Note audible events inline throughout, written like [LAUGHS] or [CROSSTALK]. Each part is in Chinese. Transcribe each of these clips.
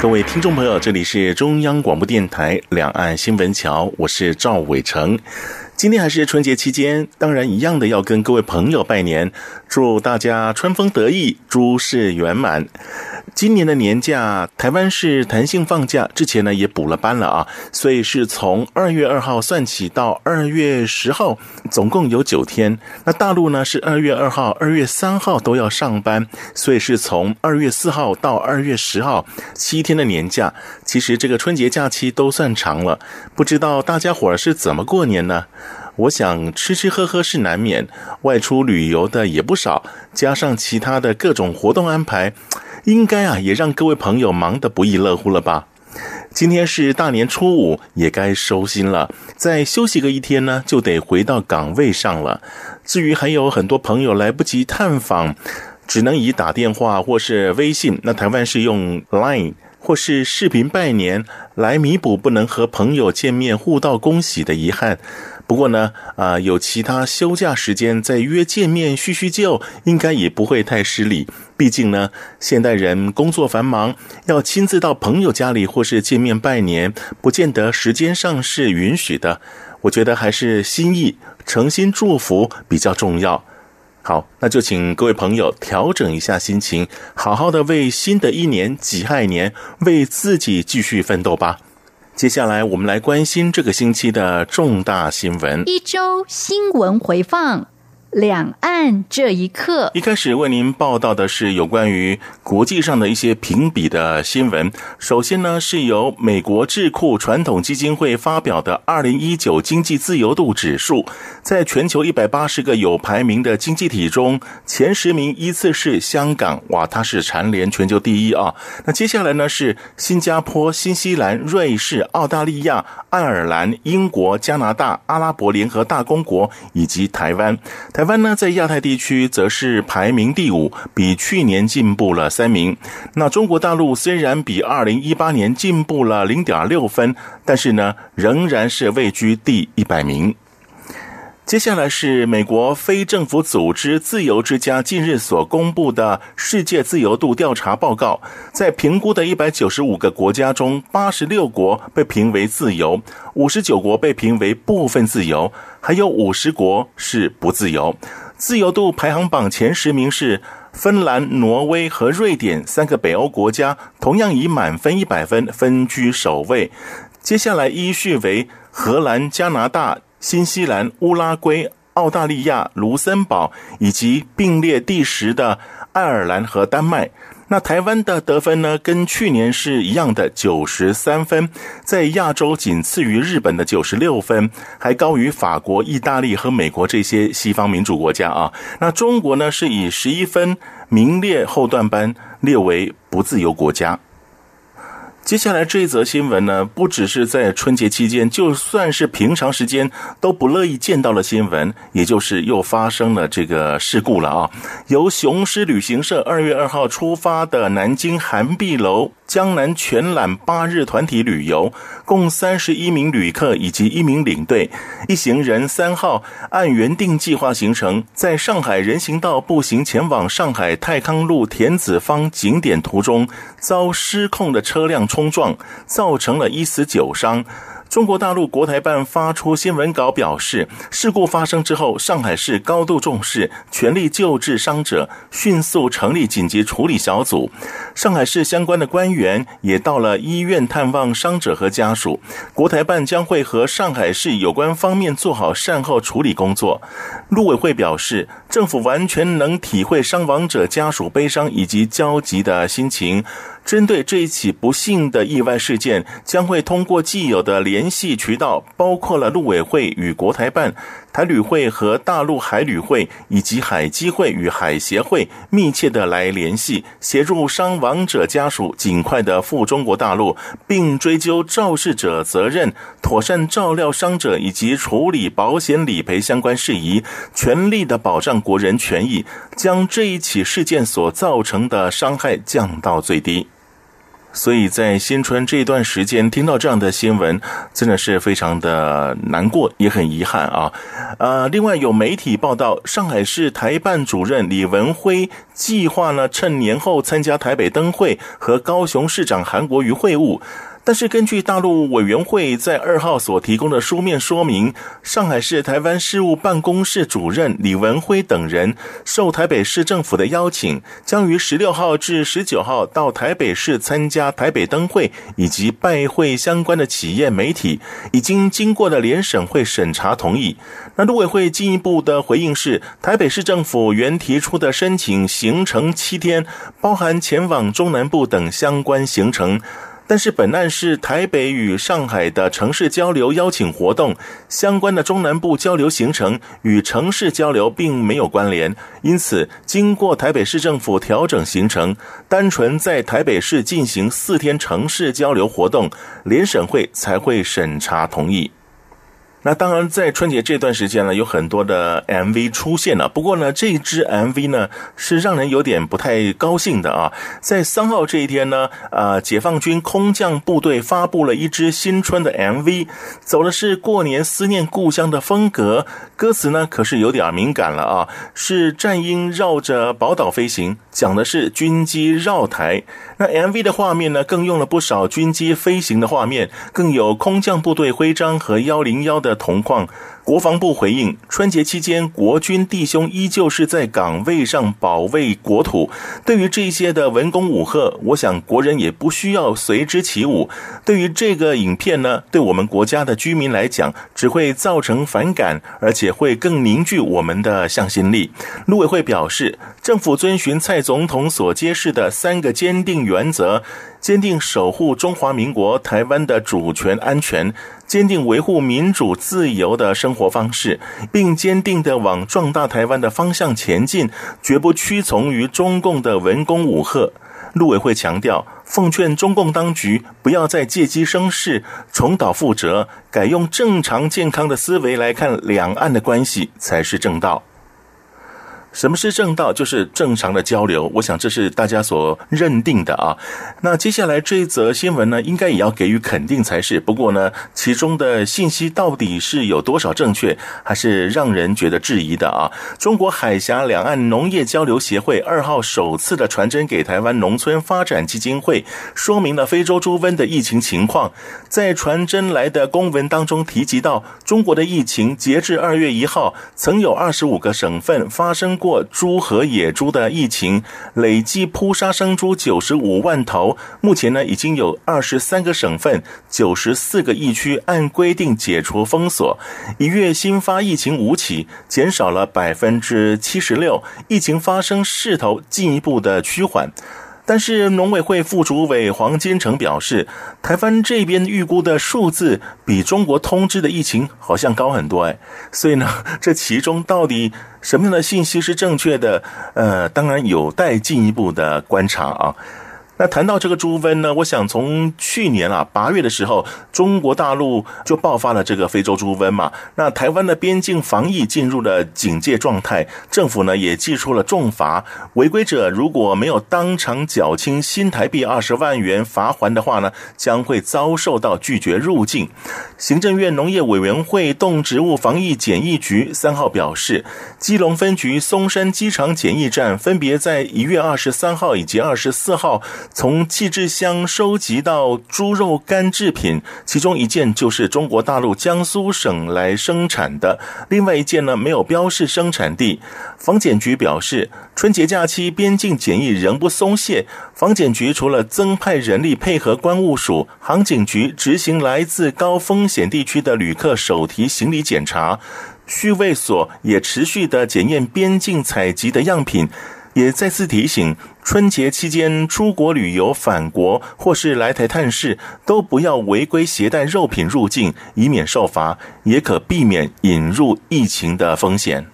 各位听众朋友，这里是中央广播电台两岸新闻桥，我是赵伟成。今天还是春节期间，当然一样的要跟各位朋友拜年，祝大家春风得意，诸事圆满。今年的年假，台湾是弹性放假，之前呢也补了班了啊，所以是从二月二号算起到二月十号，总共有九天。那大陆呢是二月二号、二月三号都要上班，所以是从二月四号到二月十号七天的年假。其实这个春节假期都算长了，不知道大家伙儿是怎么过年呢？我想吃吃喝喝是难免，外出旅游的也不少，加上其他的各种活动安排。应该啊，也让各位朋友忙得不亦乐乎了吧？今天是大年初五，也该收心了。再休息个一天呢，就得回到岗位上了。至于还有很多朋友来不及探访，只能以打电话或是微信，那台湾是用 Line 或是视频拜年来弥补不能和朋友见面互道恭喜的遗憾。不过呢，啊、有其他休假时间再约见面叙叙旧，应该也不会太失礼。毕竟呢，现代人工作繁忙，要亲自到朋友家里或是见面拜年，不见得时间上是允许的。我觉得还是心意、诚心祝福比较重要。好，那就请各位朋友调整一下心情，好好的为新的一年己亥年，为自己继续奋斗吧。接下来，我们来关心这个星期的重大新闻。一周新闻回放。两岸这一刻，一开始为您报道的是有关于国际上的一些评比的新闻。首先呢，是由美国智库传统基金会发表的二零一九经济自由度指数，在全球一百八十个有排名的经济体中，前十名依次是香港，哇，它是蝉联全球第一啊。那接下来呢是新加坡、新西兰、瑞士、澳大利亚、爱尔兰、英国、加拿大、阿拉伯联合大公国以及台湾。台湾呢，在亚太地区则是排名第五，比去年进步了三名。那中国大陆虽然比二零一八年进步了零点六分，但是呢，仍然是位居第一百名。接下来是美国非政府组织自由之家近日所公布的世界自由度调查报告，在评估的一百九十五个国家中，八十六国被评为自由，五十九国被评为部分自由，还有五十国是不自由。自由度排行榜前十名是芬兰、挪威和瑞典三个北欧国家，同样以满分一百分分居首位。接下来依序为荷兰、加拿大。新西兰、乌拉圭、澳大利亚、卢森堡以及并列第十的爱尔兰和丹麦。那台湾的得分呢，跟去年是一样的九十三分，在亚洲仅次于日本的九十六分，还高于法国、意大利和美国这些西方民主国家啊。那中国呢，是以十一分名列后段班，列为不自由国家。接下来这一则新闻呢，不只是在春节期间，就算是平常时间都不乐意见到的新闻，也就是又发生了这个事故了啊！由雄狮旅行社二月二号出发的南京涵碧楼江南全览八日团体旅游，共三十一名旅客以及一名领队，一行人三号按原定计划行程，在上海人行道步行前往上海泰康路田子坊景点途中，遭失控的车辆冲撞，造成了一死九伤。中国大陆国台办发出新闻稿表示，事故发生之后，上海市高度重视，全力救治伤者，迅速成立紧急处理小组。上海市相关的官员也到了医院探望伤者和家属。国台办将会和上海市有关方面做好善后处理工作。陆委会表示，政府完全能体会伤亡者家属悲伤以及焦急的心情。针对这一起不幸的意外事件，将会通过既有的联系渠道包括了陆委会与国台办、台旅会和大陆海旅会以及海基会与海协会，密切的来联系，协助伤亡者家属尽快的赴中国大陆，并追究肇事者责任，妥善照料伤者以及处理保险理赔相关事宜，全力的保障国人权益，将这一起事件所造成的伤害降到最低。所以在新春这段时间听到这样的新闻，真的是非常的难过，也很遗憾啊。呃，另外有媒体报道，上海市台办主任李文辉计划呢，趁年后参加台北灯会和高雄市长韩国瑜会晤。但是，根据大陆委员会在二号所提供的书面说明，上海市台湾事务办公室主任李文辉等人受台北市政府的邀请，将于十六号至十九号到台北市参加台北灯会以及拜会相关的企业媒体，已经经过了联审会审查同意。那陆委会进一步的回应是，台北市政府原提出的申请行程七天，包含前往中南部等相关行程。但是本案是台北与上海的城市交流邀请活动，相关的中南部交流行程与城市交流并没有关联，因此经过台北市政府调整行程，单纯在台北市进行四天城市交流活动，联审会才会审查同意。那当然，在春节这段时间呢，有很多的 MV 出现了。不过呢，这支 MV 呢是让人有点不太高兴的啊。在三号这一天呢，呃，解放军空降部队发布了一支新春的 MV，走的是过年思念故乡的风格。歌词呢可是有点敏感了啊，是战鹰绕着宝岛飞行，讲的是军机绕台。那 MV 的画面呢，更用了不少军机飞行的画面，更有空降部队徽章和幺零幺的铜矿。国防部回应：春节期间，国军弟兄依旧是在岗位上保卫国土。对于这些的文攻武赫，我想国人也不需要随之起舞。对于这个影片呢，对我们国家的居民来讲，只会造成反感，而且会更凝聚我们的向心力。陆委会表示，政府遵循蔡总统所揭示的三个坚定原则。坚定守护中华民国台湾的主权安全，坚定维护民主自由的生活方式，并坚定地往壮大台湾的方向前进，绝不屈从于中共的文攻武吓。陆委会强调，奉劝中共当局不要再借机生事，重蹈覆辙，改用正常健康的思维来看两岸的关系才是正道。什么是正道？就是正常的交流。我想这是大家所认定的啊。那接下来这一则新闻呢，应该也要给予肯定才是。不过呢，其中的信息到底是有多少正确，还是让人觉得质疑的啊。中国海峡两岸农业交流协会二号首次的传真给台湾农村发展基金会，说明了非洲猪瘟的疫情情况。在传真来的公文当中提及到，中国的疫情截至二月一号，曾有二十五个省份发生过猪和野猪的疫情，累计扑杀生猪九十五万头。目前呢，已经有二十三个省份、九十四个疫区按规定解除封锁。一月新发疫情五起，减少了百分之七十六，疫情发生势头进一步的趋缓。但是农委会副主委黄金城表示，台湾这边预估的数字比中国通知的疫情好像高很多哎，所以呢，[LAUGHS] 这其中到底什么样的信息是正确的？呃，当然有待进一步的观察啊。那谈到这个猪瘟呢，我想从去年啊八月的时候，中国大陆就爆发了这个非洲猪瘟嘛。那台湾的边境防疫进入了警戒状态，政府呢也祭出了重罚，违规者如果没有当场缴清新台币二十万元罚锾的话呢，将会遭受到拒绝入境。行政院农业委员会动植物防疫检疫局三号表示，基隆分局松山机场检疫站分别在一月二十三号以及二十四号。从寄制箱收集到猪肉干制品，其中一件就是中国大陆江苏省来生产的，另外一件呢没有标示生产地。防检局表示，春节假期边境检疫仍不松懈，防检局除了增派人力配合关务署、航警局执行来自高风险地区的旅客手提行李检查，畜卫所也持续的检验边境采集的样品。也再次提醒，春节期间出国旅游返国或是来台探视，都不要违规携带肉品入境，以免受罚，也可避免引入疫情的风险。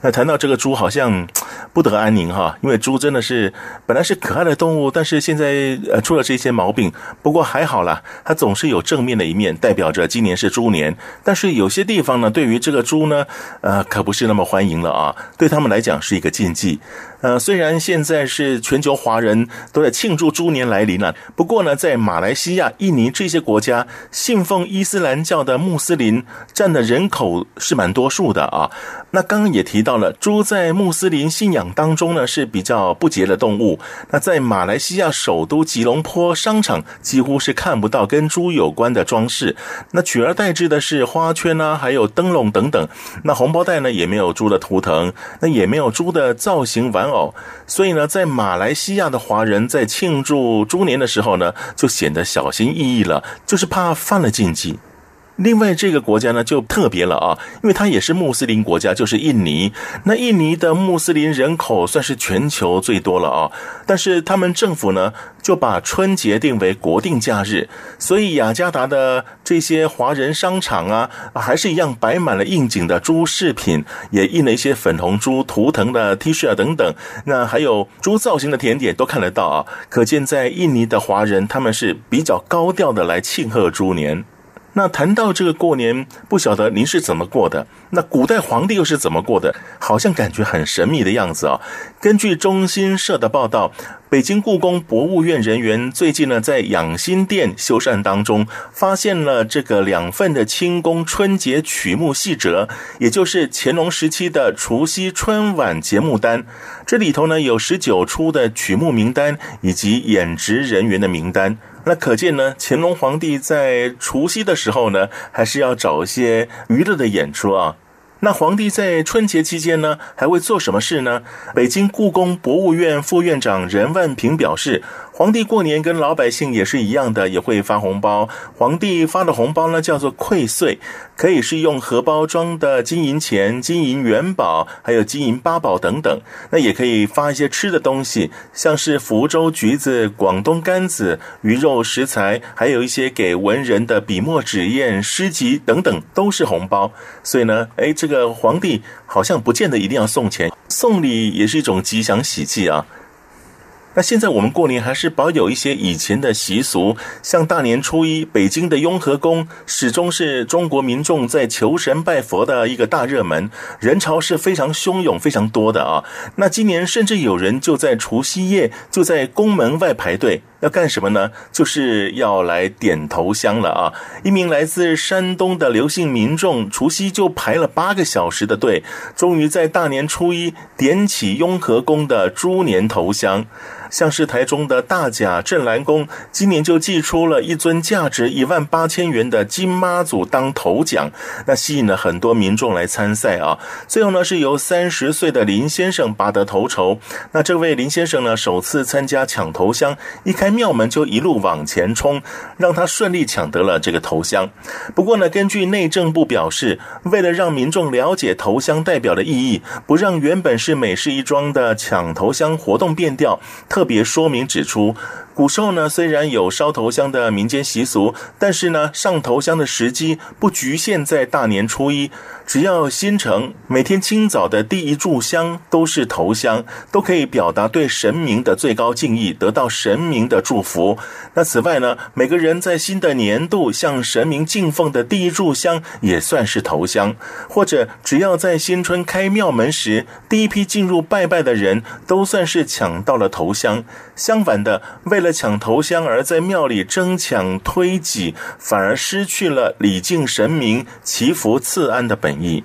那谈到这个猪，好像不得安宁哈，因为猪真的是本来是可爱的动物，但是现在呃出了这些毛病。不过还好啦，它总是有正面的一面，代表着今年是猪年。但是有些地方呢，对于这个猪呢，呃，可不是那么欢迎了啊，对他们来讲是一个禁忌。呃，虽然现在是全球华人都在庆祝猪年来临了，不过呢，在马来西亚、印尼这些国家，信奉伊斯兰教的穆斯林占的人口是蛮多数的啊。那刚刚也提到了，猪在穆斯林信仰当中呢是比较不洁的动物。那在马来西亚首都吉隆坡商场，几乎是看不到跟猪有关的装饰，那取而代之的是花圈啊，还有灯笼等等。那红包袋呢也没有猪的图腾，那也没有猪的造型玩偶，所以呢，在马来西亚的华人在庆祝猪年的时候呢，就显得小心翼翼了，就是怕犯了禁忌。另外，这个国家呢就特别了啊，因为它也是穆斯林国家，就是印尼。那印尼的穆斯林人口算是全球最多了啊，但是他们政府呢就把春节定为国定假日，所以雅加达的这些华人商场啊，还是一样摆满了应景的猪饰品，也印了一些粉红猪图腾的 T 恤啊等等。那还有猪造型的甜点都看得到啊，可见在印尼的华人他们是比较高调的来庆贺猪年。那谈到这个过年，不晓得您是怎么过的？那古代皇帝又是怎么过的？好像感觉很神秘的样子啊。根据中新社的报道，北京故宫博物院人员最近呢，在养心殿修缮当中，发现了这个两份的清宫春节曲目细折，也就是乾隆时期的除夕春晚节目单。这里头呢，有十九出的曲目名单以及演职人员的名单。那可见呢，乾隆皇帝在除夕的时候呢，还是要找一些娱乐的演出啊。那皇帝在春节期间呢，还会做什么事呢？北京故宫博物院副院长任万平表示。皇帝过年跟老百姓也是一样的，也会发红包。皇帝发的红包呢，叫做馈岁，可以是用荷包装的金银钱、金银元宝，还有金银八宝等等。那也可以发一些吃的东西，像是福州橘子、广东柑子、鱼肉食材，还有一些给文人的笔墨纸砚、诗集等等，都是红包。所以呢，哎，这个皇帝 [LAUGHS] 好像不见得一定要送钱，送礼也是一种吉祥喜气啊。那现在我们过年还是保有一些以前的习俗，像大年初一，北京的雍和宫始终是中国民众在求神拜佛的一个大热门，人潮是非常汹涌、非常多的啊。那今年甚至有人就在除夕夜就在宫门外排队。要干什么呢？就是要来点头香了啊！一名来自山东的刘姓民众，除夕就排了八个小时的队，终于在大年初一点起雍和宫的猪年头香。像是台中的大甲镇澜宫，今年就祭出了一尊价值一万八千元的金妈祖当头奖，那吸引了很多民众来参赛啊。最后呢，是由三十岁的林先生拔得头筹。那这位林先生呢，首次参加抢头香，一开庙门就一路往前冲，让他顺利抢得了这个头香。不过呢，根据内政部表示，为了让民众了解头香代表的意义，不让原本是美事一桩的抢头香活动变调。特别说明指出。古时候呢，虽然有烧头香的民间习俗，但是呢，上头香的时机不局限在大年初一，只要新城每天清早的第一炷香都是头香，都可以表达对神明的最高敬意，得到神明的祝福。那此外呢，每个人在新的年度向神明敬奉的第一炷香也算是头香，或者只要在新春开庙门时，第一批进入拜拜的人都算是抢到了头香。相反的，为了抢头香而在庙里争抢推挤，反而失去了礼敬神明、祈福赐安的本意。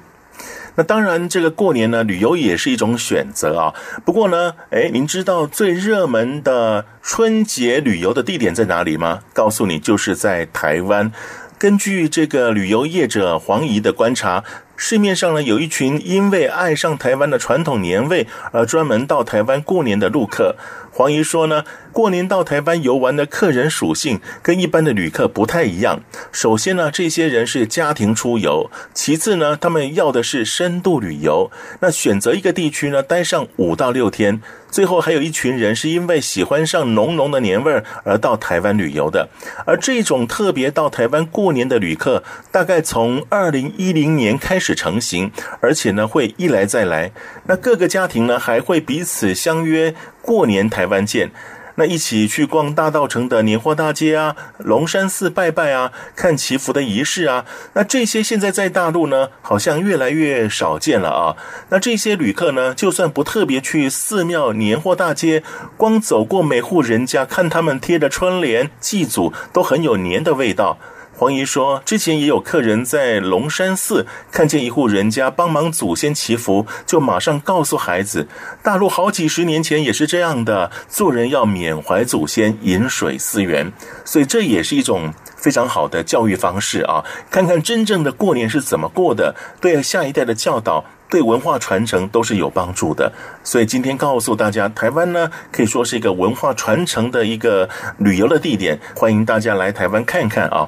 那当然，这个过年呢，旅游也是一种选择啊。不过呢，诶，您知道最热门的春节旅游的地点在哪里吗？告诉你，就是在台湾。根据这个旅游业者黄怡的观察，市面上呢，有一群因为爱上台湾的传统年味而专门到台湾过年的陆客。黄姨说呢，过年到台湾游玩的客人属性跟一般的旅客不太一样。首先呢，这些人是家庭出游；其次呢，他们要的是深度旅游。那选择一个地区呢，待上五到六天。最后还有一群人是因为喜欢上浓浓的年味儿而到台湾旅游的。而这种特别到台湾过年的旅客，大概从二零一零年开始成型，而且呢会一来再来。那各个家庭呢还会彼此相约过年台湾见。那一起去逛大道城的年货大街啊，龙山寺拜拜啊，看祈福的仪式啊，那这些现在在大陆呢，好像越来越少见了啊。那这些旅客呢，就算不特别去寺庙年货大街，光走过每户人家，看他们贴的春联祭祖，都很有年的味道。黄姨说，之前也有客人在龙山寺看见一户人家帮忙祖先祈福，就马上告诉孩子，大陆好几十年前也是这样的，做人要缅怀祖先，饮水思源，所以这也是一种非常好的教育方式啊！看看真正的过年是怎么过的，对下一代的教导、对文化传承都是有帮助的。所以今天告诉大家，台湾呢可以说是一个文化传承的一个旅游的地点，欢迎大家来台湾看看啊！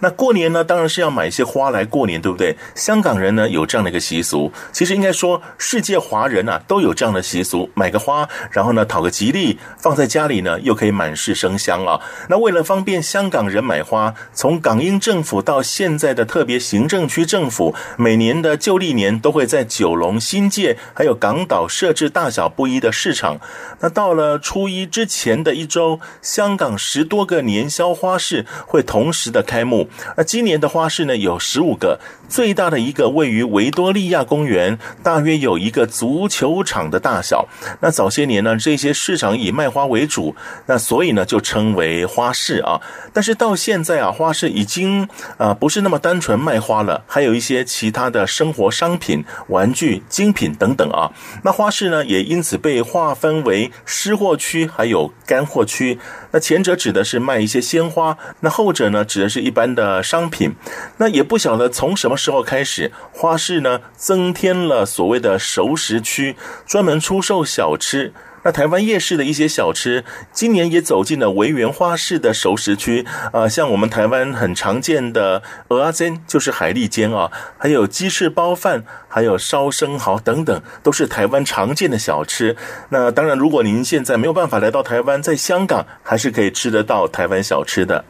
那过年呢，当然是要买一些花来过年，对不对？香港人呢有这样的一个习俗，其实应该说世界华人啊都有这样的习俗，买个花，然后呢讨个吉利，放在家里呢又可以满室生香啊。那为了方便香港人买花，从港英政府到现在的特别行政区政府，每年的旧历年都会在九龙、新界还有港岛设置大小不一的市场。那到了初一之前的一周，香港十多个年宵花市会同时的开幕。那今年的花市呢，有十五个，最大的一个位于维多利亚公园，大约有一个足球场的大小。那早些年呢，这些市场以卖花为主，那所以呢就称为花市啊。但是到现在啊，花市已经啊不是那么单纯卖花了，还有一些其他的生活商品、玩具、精品等等啊。那花市呢也因此被划分为湿货区还有干货区。那前者指的是卖一些鲜花，那后者呢指的是一般的的商品。那也不晓得从什么时候开始，花市呢增添了所谓的熟食区，专门出售小吃。那台湾夜市的一些小吃，今年也走进了维园花市的熟食区啊，像我们台湾很常见的蚵仔煎，就是海蛎煎啊，还有鸡翅包饭，还有烧生蚝等等，都是台湾常见的小吃。那当然，如果您现在没有办法来到台湾，在香港还是可以吃得到台湾小吃的。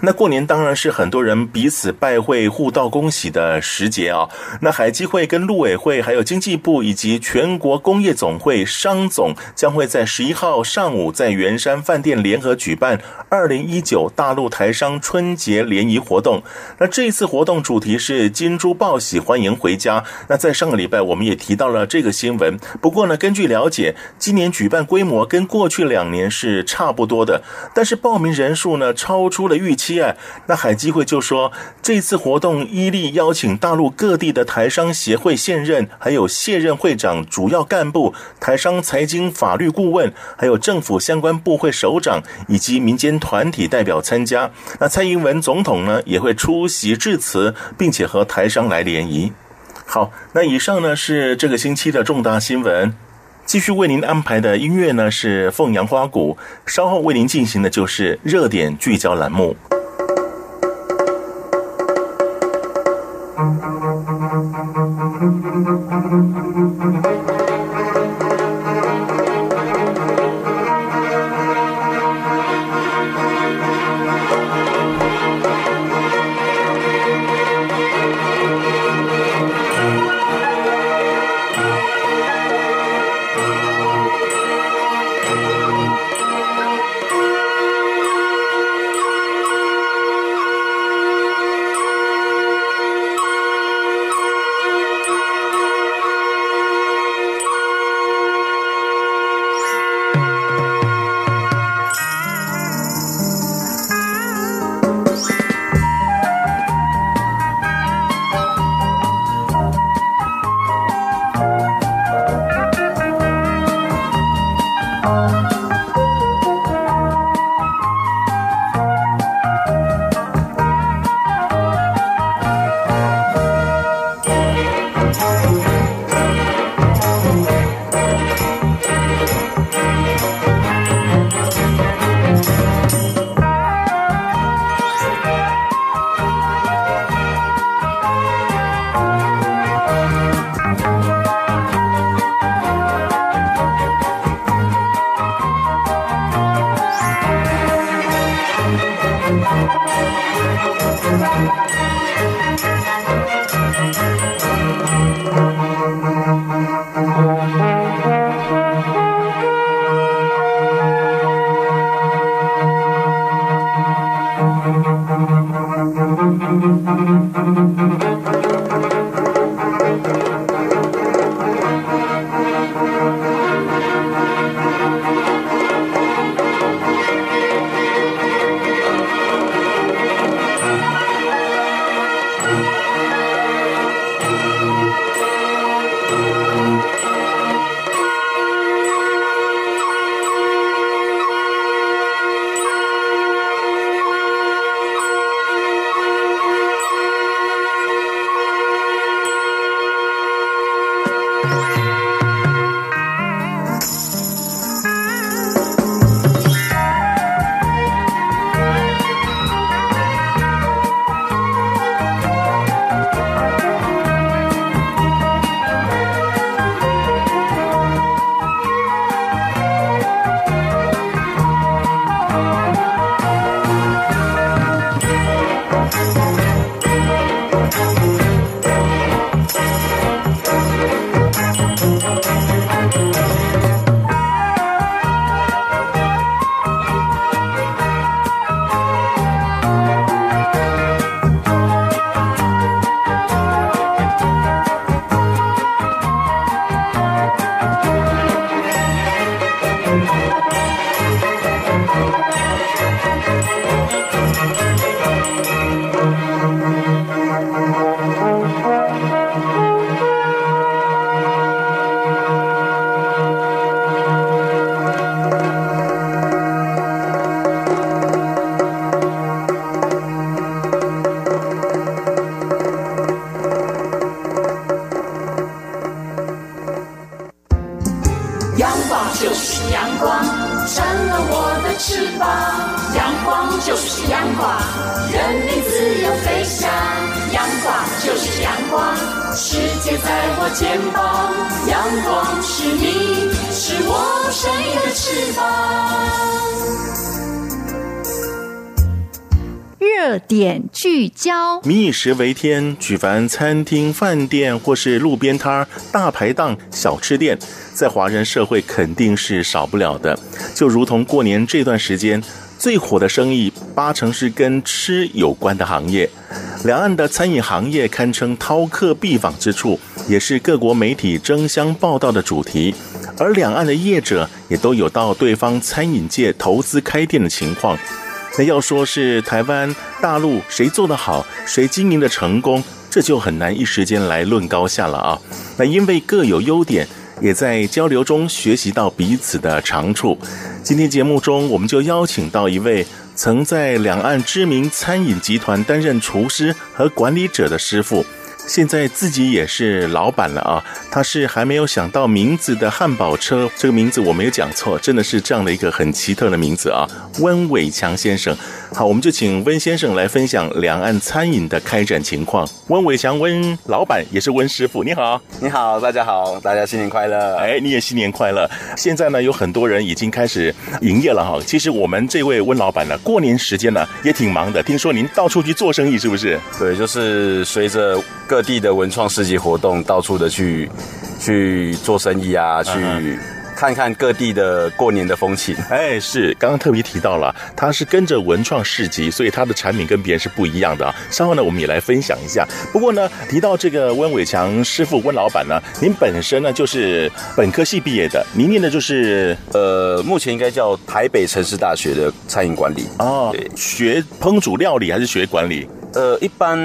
那过年当然是很多人彼此拜会、互道恭喜的时节啊。那海基会跟陆委会，还有经济部以及全国工业总会商总将会在十一号上午在圆山饭店联合举办二零一九大陆台商春节联谊活动。那这次活动主题是金猪报喜，欢迎回家。那在上个礼拜我们也提到了这个新闻。不过呢，根据了解，今年举办规模跟过去两年是差不多的，但是报名人数呢超出了预期啊，那海基会就说，这次活动伊利邀请大陆各地的台商协会现任还有卸任会长、主要干部、台商财经法律顾问，还有政府相关部会首长以及民间团体代表参加。那蔡英文总统呢也会出席致辞，并且和台商来联谊。好，那以上呢是这个星期的重大新闻。继续为您安排的音乐呢是凤阳花鼓稍后为您进行的就是热点聚焦栏目。民以食为天，举凡餐厅、饭店或是路边摊、大排档、小吃店，在华人社会肯定是少不了的。就如同过年这段时间，最火的生意八成是跟吃有关的行业。两岸的餐饮行业堪称饕客必访之处，也是各国媒体争相报道的主题。而两岸的业者也都有到对方餐饮界投资开店的情况。那 [LAUGHS] 要说是台湾、大陆谁做得好，谁经营的成功，这就很难一时间来论高下了啊。那因为各有优点，也在交流中学习到彼此的长处。今天节目中，我们就邀请到一位曾在两岸知名餐饮集团担任厨师和管理者的师傅。现在自己也是老板了啊！他是还没有想到名字的汉堡车，这个名字我没有讲错，真的是这样的一个很奇特的名字啊！温伟强先生，好，我们就请温先生来分享两岸餐饮的开展情况。温伟强，温老板也是温师傅，你好，你好，大家好，大家新年快乐！哎，你也新年快乐！现在呢，有很多人已经开始营业了哈。其实我们这位温老板呢，过年时间呢也挺忙的，听说您到处去做生意，是不是？对，就是随着。各地的文创市集活动，到处的去去做生意啊，去看看各地的过年的风情。哎，是刚刚特别提到了，它是跟着文创市集，所以它的产品跟别人是不一样的啊。稍后呢，我们也来分享一下。不过呢，提到这个温伟强师傅温老板呢，您本身呢就是本科系毕业的，您念的就是呃，目前应该叫台北城市大学的餐饮管理哦，对，学烹煮料理还是学管理？呃，一般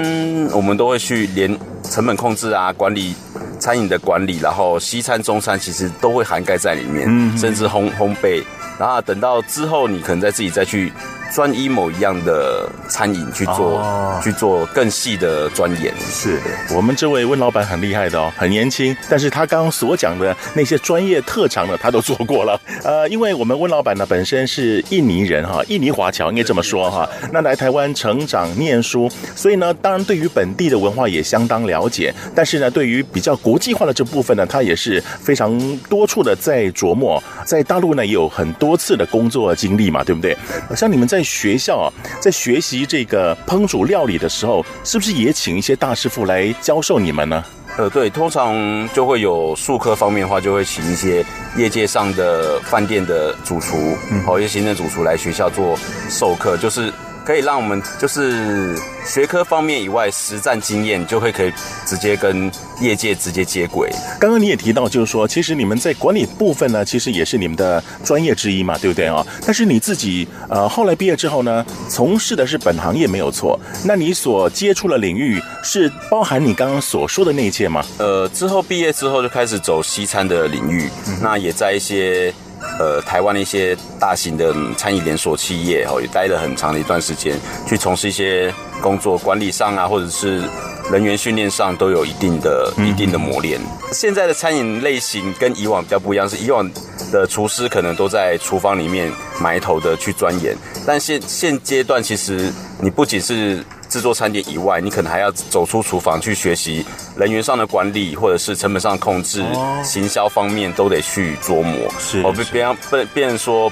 我们都会去连成本控制啊，管理餐饮的管理，然后西餐、中餐其实都会涵盖在里面，嗯，甚至烘烘焙，然后等到之后你可能再自己再去。专一某一样的餐饮去做，哦、去做更细的钻研。是我们这位温老板很厉害的哦，很年轻，但是他刚刚所讲的那些专业特长呢，他都做过了。[LAUGHS] 呃，因为我们温老板呢本身是印尼人哈，印尼华侨应该这么说哈。那来台湾成长念书，所以呢，当然对于本地的文化也相当了解。但是呢，对于比较国际化的这部分呢，他也是非常多处的在琢磨。在大陆呢，也有很多次的工作经历嘛，对不对？像你们在。在学校啊，在学习这个烹煮料理的时候，是不是也请一些大师傅来教授你们呢？呃，对，通常就会有术科方面的话，就会请一些业界上的饭店的主厨，嗯，好一些行政主厨来学校做授课，就是。可以让我们就是学科方面以外，实战经验就会可以直接跟业界直接接轨。刚刚你也提到，就是说，其实你们在管理部分呢，其实也是你们的专业之一嘛，对不对啊？但是你自己呃后来毕业之后呢，从事的是本行业没有错。那你所接触的领域是包含你刚刚所说的那一切吗？呃，之后毕业之后就开始走西餐的领域，嗯、那也在一些。呃，台湾的一些大型的餐饮连锁企业，哦，也待了很长的一段时间，去从事一些工作，管理上啊，或者是人员训练上，都有一定的、一定的磨练。现在的餐饮类型跟以往比较不一样，是以往的厨师可能都在厨房里面埋头的去钻研，但现现阶段其实你不仅是。制作餐点以外，你可能还要走出厨房去学习人员上的管理，或者是成本上的控制、哦、行销方面都得去琢磨。是，哦，别让不别人说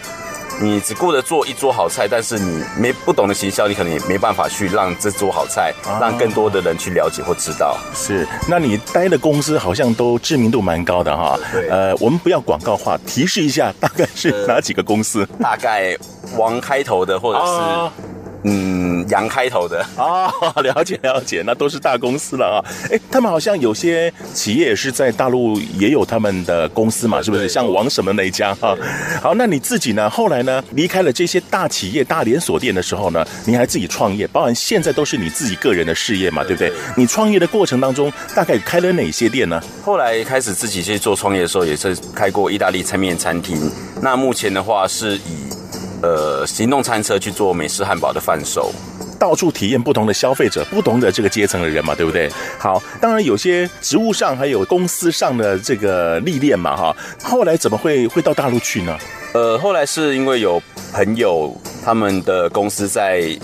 你只顾着做一桌好菜，但是你没不懂得行销，你可能也没办法去让这桌好菜、哦、让更多的人去了解或知道。是，那你待的公司好像都知名度蛮高的哈。对。呃，我们不要广告化，提示一下，大概是哪几个公司？呃、大概王开头的，或者是。哦嗯，杨开头的啊、哦，[LAUGHS] 了解了解，那都是大公司了啊。哎，他们好像有些企业是在大陆也有他们的公司嘛，是不是？像王什么那一家哈。好，那你自己呢？后来呢？离开了这些大企业、大连锁店的时候呢，你还自己创业，包含现在都是你自己个人的事业嘛，对不对？你创业的过程当中，大概开了哪些店呢？后来开始自己去做创业的时候，也是开过意大利餐面餐厅。那目前的话是以。呃，行动餐车去做美式汉堡的贩售，到处体验不同的消费者、不同的这个阶层的人嘛，对不对？好，当然有些职务上还有公司上的这个历练嘛，哈。后来怎么会会到大陆去呢？呃，后来是因为有朋友他们的公司在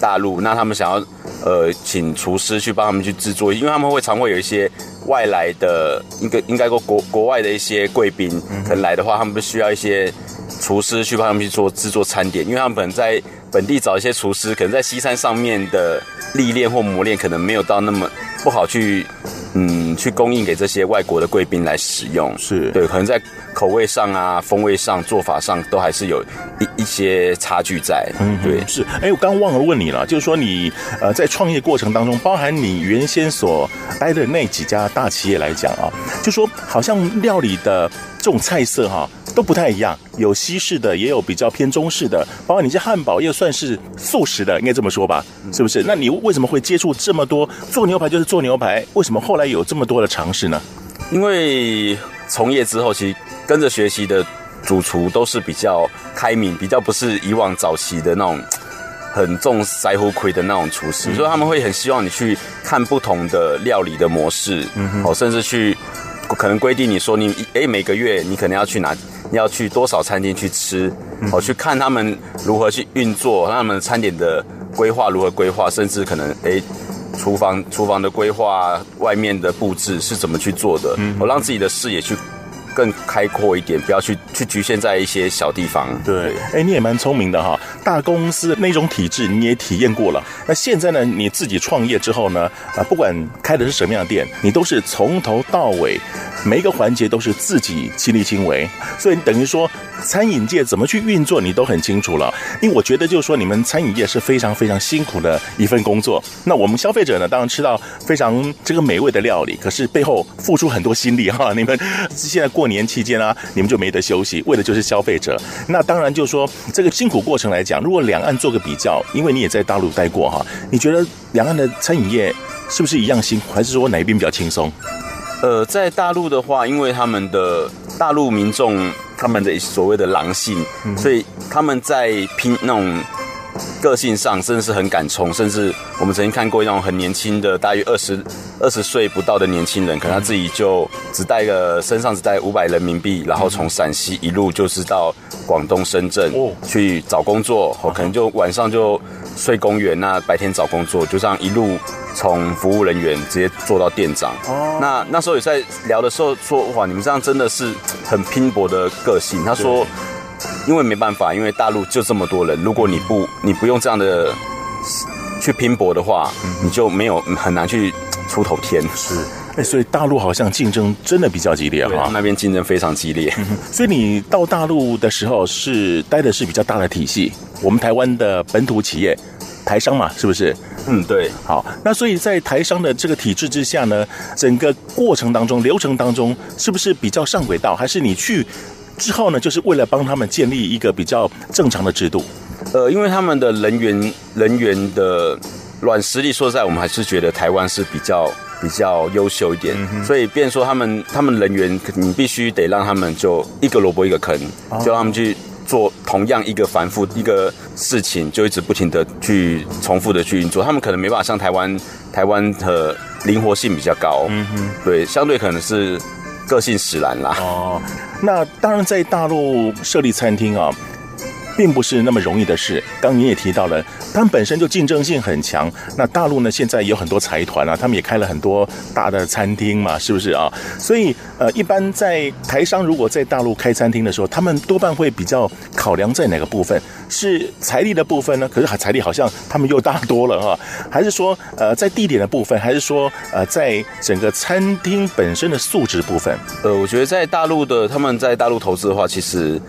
大陆，那他们想要呃请厨师去帮他们去制作，因为他们会常会有一些外来的，应该应该说国国外的一些贵宾可能来的话，他们不需要一些厨师去帮他们去做制作餐点，因为他们可能在本地找一些厨师，可能在西餐上面的历练或磨练可能没有到那么不好去。嗯，去供应给这些外国的贵宾来使用，是对，可能在口味上啊、风味上、做法上都还是有一一些差距在。嗯，对，是。哎，我刚忘了问你了，就是说你呃在创业过程当中，包含你原先所待的那几家大企业来讲啊，就说好像料理的这种菜色哈、啊。都不太一样，有西式的，也有比较偏中式的。包括你这汉堡，又算是素食的，应该这么说吧？是不是？那你为什么会接触这么多？做牛排就是做牛排，为什么后来有这么多的尝试呢？因为从业之后，其实跟着学习的主厨都是比较开明，比较不是以往早期的那种很重腮胡盔的那种厨师，所以他们会很希望你去看不同的料理的模式，嗯哦，甚至去可能规定你说你哎每个月你可能要去哪。要去多少餐厅去吃，哦，去看他们如何去运作，他们餐点的规划如何规划，甚至可能诶，厨房厨房的规划，外面的布置是怎么去做的，我让自己的视野去更开阔一点，不要去去局限在一些小地方。对，哎，你也蛮聪明的哈，大公司那种体制你也体验过了。那现在呢，你自己创业之后呢，啊，不管开的是什么样的店，你都是从头到尾。每一个环节都是自己亲力亲为，所以等于说餐饮界怎么去运作，你都很清楚了。因为我觉得就是说，你们餐饮业是非常非常辛苦的一份工作。那我们消费者呢，当然吃到非常这个美味的料理，可是背后付出很多心力哈。你们现在过年期间啊，你们就没得休息，为的就是消费者。那当然就是说，这个辛苦过程来讲，如果两岸做个比较，因为你也在大陆待过哈，你觉得两岸的餐饮业是不是一样辛苦，还是说哪一边比较轻松？呃，在大陆的话，因为他们的大陆民众他们的所谓的狼性，嗯、所以他们在拼那种个性上，真的是很敢冲。甚至我们曾经看过那种很年轻的，大约二十二十岁不到的年轻人，可能他自己就只带个身上只带五百人民币，然后从陕西一路就是到广东深圳去找工作，哦，可能就晚上就睡公园，那白天找工作，就这样一路。从服务人员直接做到店长，哦，那那时候也在聊的时候说，哇，你们这样真的是很拼搏的个性。他说，因为没办法，因为大陆就这么多人，如果你不你不用这样的去拼搏的话，你就没有很难去出头天。是，哎，所以大陆好像竞争真的比较激烈哈，那边竞争非常激烈。[LAUGHS] 所以你到大陆的时候是待的是比较大的体系，我们台湾的本土企业。台商嘛，是不是？嗯，对。好，那所以在台商的这个体制之下呢，整个过程当中、流程当中，是不是比较上轨道？还是你去之后呢，就是为了帮他们建立一个比较正常的制度？呃，因为他们的人员人员的软实力，说实在，我们还是觉得台湾是比较比较优秀一点。嗯、所以，变说他们他们人员，你必须得让他们就一个萝卜一个坑，就让他们去。做同样一个繁复一个事情，就一直不停的去重复的去运作，他们可能没办法像台湾，台湾的灵活性比较高，嗯哼，对，相对可能是个性使然啦。哦，那当然在大陆设立餐厅啊。并不是那么容易的事。刚你也提到了，他们本身就竞争性很强。那大陆呢，现在有很多财团啊，他们也开了很多大的餐厅嘛，是不是啊？所以呃，一般在台商如果在大陆开餐厅的时候，他们多半会比较考量在哪个部分？是财力的部分呢？可是财力好像他们又大多了哈？还是说呃，在地点的部分？还是说呃，在整个餐厅本身的素质部分？呃，我觉得在大陆的他们在大陆投资的话，其实。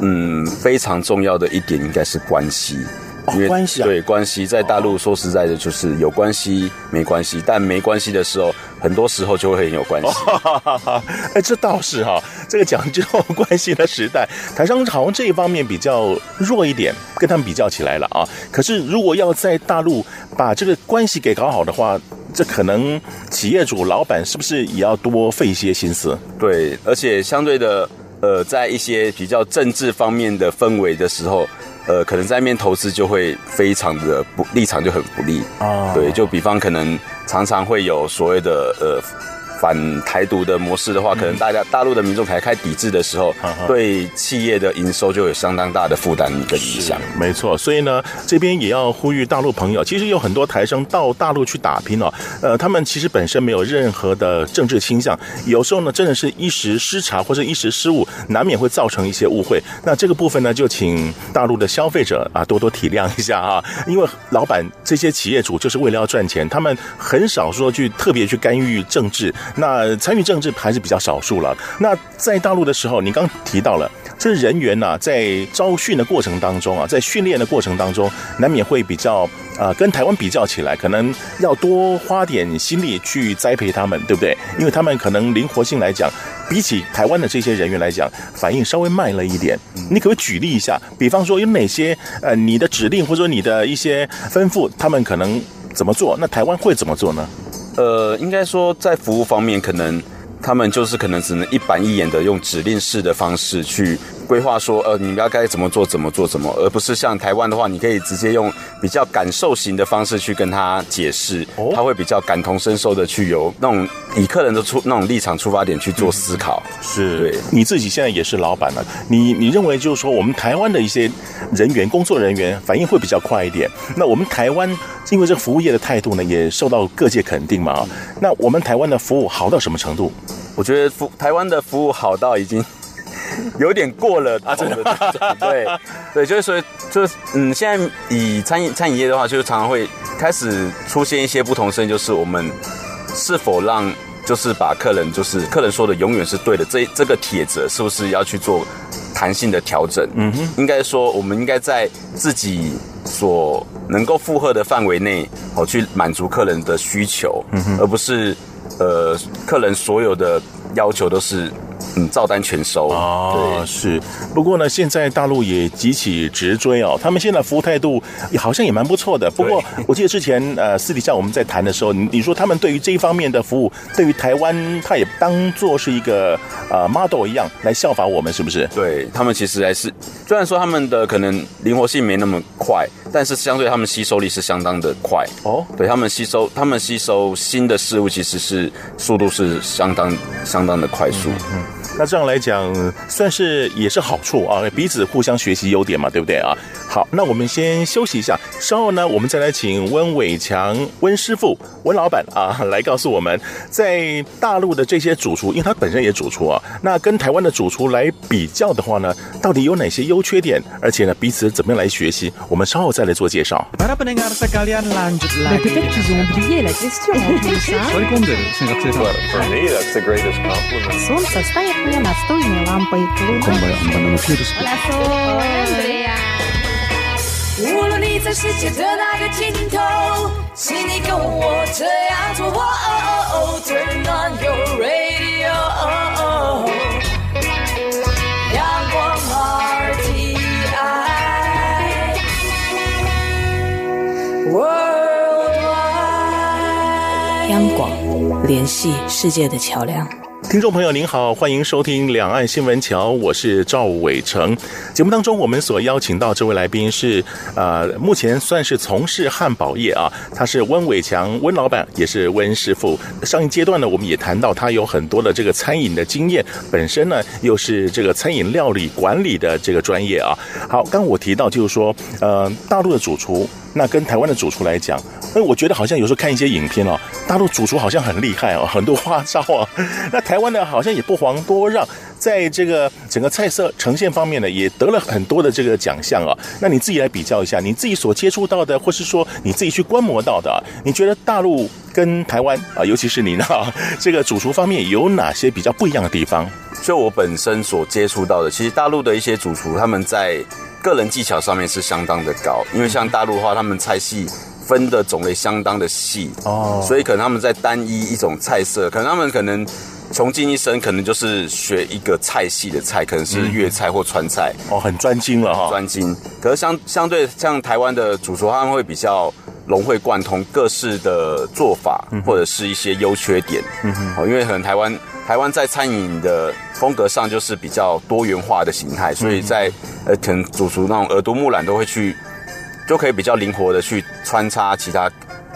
嗯，非常重要的一点应该是关系，哦、因为关系啊，对关系，在大陆说实在的，就是有关系没关系，但没关系的时候，很多时候就会很有关系。[LAUGHS] 哎、哦，这倒是哈，这个讲究关系的时代，台商好像这一方面比较弱一点，跟他们比较起来了啊。可是如果要在大陆把这个关系给搞好的话，这可能企业主老板是不是也要多费一些心思？对，而且相对的。呃，在一些比较政治方面的氛围的时候，呃，可能在那边投资就会非常的不立场就很不利啊。对，就比方可能常常会有所谓的呃。反台独的模式的话，可能大家大陆的民众开开抵制的时候，嗯、对企业的营收就有相当大的负担跟影响。没错，所以呢，这边也要呼吁大陆朋友，其实有很多台生到大陆去打拼哦，呃，他们其实本身没有任何的政治倾向，有时候呢，真的是一时失察或者一时失误，难免会造成一些误会。那这个部分呢，就请大陆的消费者啊多多体谅一下啊，因为老板这些企业主就是为了要赚钱，他们很少说去特别去干预政治。那参与政治还是比较少数了。那在大陆的时候，你刚提到了，这人员呢、在招训的过程当中啊，在训练的过程当中，难免会比较啊、跟台湾比较起来，可能要多花点心力去栽培他们，对不对？因为他们可能灵活性来讲，比起台湾的这些人员来讲，反应稍微慢了一点。你可不可以举例一下？比方说有哪些呃，你的指令或者说你的一些吩咐，他们可能怎么做？那台湾会怎么做呢？呃，应该说在服务方面，可能他们就是可能只能一板一眼的用指令式的方式去。规划说，呃，你们要该怎么做，怎么做，怎么，而不是像台湾的话，你可以直接用比较感受型的方式去跟他解释，他会比较感同身受的去有那种以客人的出那种立场出发点去做思考。嗯、是，对，你自己现在也是老板了，你你认为就是说，我们台湾的一些人员、工作人员反应会比较快一点。那我们台湾因为这个服务业的态度呢，也受到各界肯定嘛。那我们台湾的服务好到什么程度？我觉得服台湾的服务好到已经。[LAUGHS] 有点过了啊，真的，对，[LAUGHS] 对，就是说，就是嗯，现在以餐饮餐饮业的话，就是常常会开始出现一些不同声音，就是我们是否让，就是把客人，就是客人说的永远是对的，这这个帖子是不是要去做弹性的调整？嗯哼，应该说，我们应该在自己所能够负荷的范围内，哦，去满足客人的需求，嗯哼，而不是呃，客人所有的要求都是。嗯，照单全收哦，是。不过呢，现在大陆也急起直追哦，他们现在服务态度也好像也蛮不错的。不过我记得之前呃私底下我们在谈的时候，你你说他们对于这一方面的服务，对于台湾，他也当做是一个呃 model 一样来效法我们，是不是？对，他们其实还是虽然说他们的可能灵活性没那么快，但是相对他们吸收力是相当的快哦。对，他们吸收，他们吸收新的事物其实是速度是相当相当的快速。嗯。嗯那这样来讲，算是也是好处啊，彼此互相学习优点嘛，对不对啊？好，那我们先休息一下，稍后呢，我们再来请温伟强温师傅、温老板啊，来告诉我们，在大陆的这些主厨，因为他本身也主厨啊，那跟台湾的主厨来比较的话呢，到底有哪些优缺点？而且呢，彼此怎么样来学习？我们稍后再来做介绍。无论你在世界的哪个尽头，请你跟我这样做。Turn on your radio，阳光 RTI Worldwide，央广联系世界的桥梁。听众朋友您好，欢迎收听两岸新闻桥，我是赵伟成。节目当中，我们所邀请到这位来宾是，呃，目前算是从事汉堡业啊，他是温伟强温老板，也是温师傅。上一阶段呢，我们也谈到他有很多的这个餐饮的经验，本身呢又是这个餐饮料理管理的这个专业啊。好，刚我提到就是说，呃，大陆的主厨。那跟台湾的主厨来讲，哎，我觉得好像有时候看一些影片哦，大陆主厨好像很厉害哦，很多花招啊。[LAUGHS] 那台湾呢，好像也不遑多让，在这个整个菜色呈现方面呢，也得了很多的这个奖项啊。那你自己来比较一下，你自己所接触到的，或是说你自己去观摩到的，你觉得大陆跟台湾啊，尤其是你呢，[LAUGHS] 这个主厨方面有哪些比较不一样的地方？就我本身所接触到的，其实大陆的一些主厨他们在。个人技巧上面是相当的高，因为像大陆的话，他们菜系分的种类相当的细哦，所以可能他们在单一一种菜色，可能他们可能穷尽一生，可能就是学一个菜系的菜，可能是粤菜或川菜哦，很专精了哈，专精。可是相相对像台湾的主厨，他们会比较融会贯通各式的做法，或者是一些优缺点。嗯哼，因为可能台湾台湾在餐饮的风格上就是比较多元化的形态，所以在呃可能主厨那种耳濡目染都会去，就可以比较灵活的去穿插其他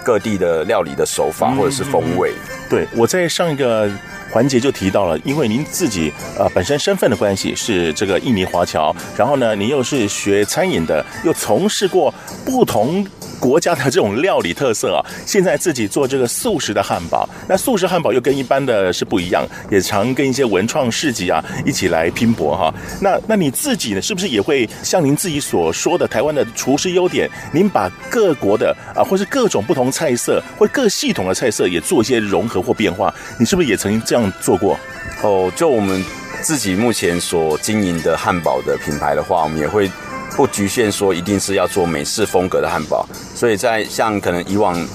各地的料理的手法或者是风味。对，我在上一个。环节就提到了，因为您自己呃本身身份的关系是这个印尼华侨，然后呢，您又是学餐饮的，又从事过不同国家的这种料理特色啊，现在自己做这个素食的汉堡，那素食汉堡又跟一般的是不一样，也常跟一些文创市集啊一起来拼搏哈。那那你自己呢，是不是也会像您自己所说的台湾的厨师优点，您把各国的啊，或是各种不同菜色或各系统的菜色也做一些融合或变化？你是不是也曾经这样？做过哦，就我们自己目前所经营的汉堡的品牌的话，我们也会不局限说一定是要做美式风格的汉堡，所以在像可能以往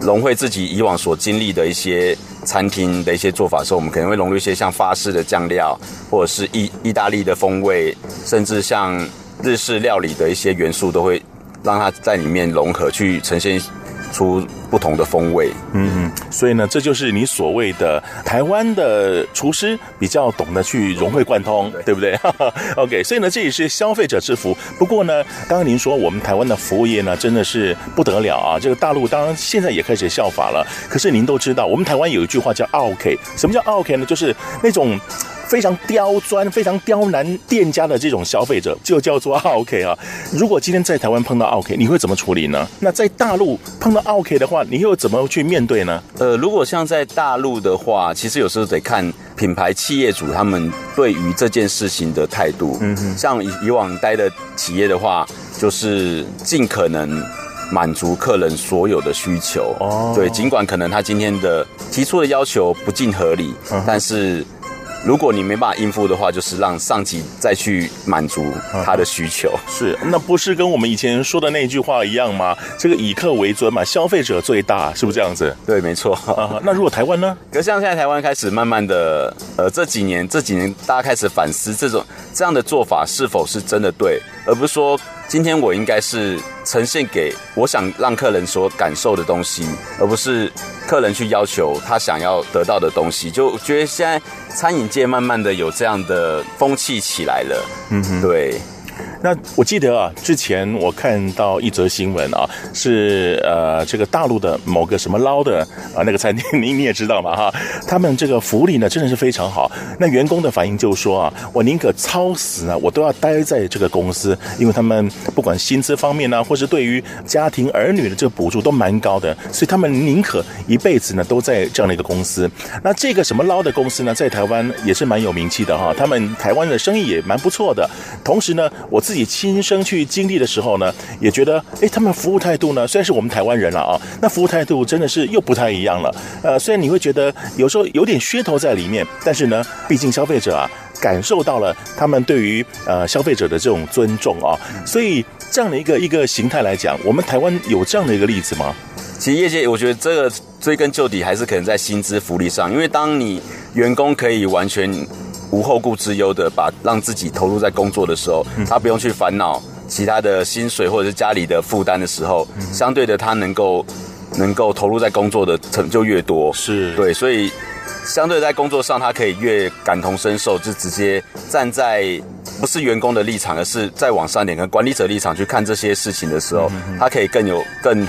融汇自己以往所经历的一些餐厅的一些做法的时候，我们可能会融入一些像法式的酱料，或者是意意大利的风味，甚至像日式料理的一些元素，都会让它在里面融合去呈现。出不同的风味，嗯嗯，所以呢，这就是你所谓的台湾的厨师比较懂得去融会贯通，对，对不对？[LAUGHS] OK，所以呢，这也是消费者之福。不过呢，刚刚您说我们台湾的服务业呢，真的是不得了啊！这个大陆当然现在也开始效法了。可是您都知道，我们台湾有一句话叫 “OK”，什么叫 “OK” 呢？就是那种。非常刁钻、非常刁难店家的这种消费者，就叫做 OK 啊。如果今天在台湾碰到 OK，你会怎么处理呢？那在大陆碰到 OK 的话，你又怎么去面对呢？呃，如果像在大陆的话，其实有时候得看品牌企业主他们对于这件事情的态度。嗯哼，像以以往待的企业的话，就是尽可能满足客人所有的需求。哦，对，尽管可能他今天的提出的要求不尽合理，嗯、但是。如果你没办法应付的话，就是让上级再去满足他的需求。是，那不是跟我们以前说的那句话一样吗？这个以客为尊嘛，消费者最大，是不是这样子？对，没错。啊，那如果台湾呢？可是像现在台湾开始慢慢的，呃，这几年这几年大家开始反思这种这样的做法是否是真的对，而不是说。今天我应该是呈现给我想让客人所感受的东西，而不是客人去要求他想要得到的东西。就觉得现在餐饮界慢慢的有这样的风气起来了。嗯哼，对。那我记得啊，之前我看到一则新闻啊，是呃这个大陆的某个什么捞的啊那个餐厅，你你也知道嘛哈，[LAUGHS] 他们这个福利呢真的是非常好。那员工的反应就是说啊，我宁可操死啊，我都要待在这个公司，因为他们不管薪资方面呢，或是对于家庭儿女的这个补助都蛮高的，所以他们宁可一辈子呢都在这样的一个公司。那这个什么捞的公司呢，在台湾也是蛮有名气的哈，他们台湾的生意也蛮不错的。同时呢，我自自己亲身去经历的时候呢，也觉得，哎，他们服务态度呢，虽然是我们台湾人了啊，那服务态度真的是又不太一样了。呃，虽然你会觉得有时候有点噱头在里面，但是呢，毕竟消费者啊，感受到了他们对于呃消费者的这种尊重啊，所以这样的一个一个形态来讲，我们台湾有这样的一个例子吗？其实业界，我觉得这个追根究底还是可能在薪资福利上，因为当你员工可以完全。无后顾之忧的把让自己投入在工作的时候，他不用去烦恼其他的薪水或者是家里的负担的时候，相对的他能够能够投入在工作的成就越多，是。对，所以相对在工作上他可以越感同身受，就直接站在不是员工的立场，而是再往上点跟管理者立场去看这些事情的时候，他可以更有更。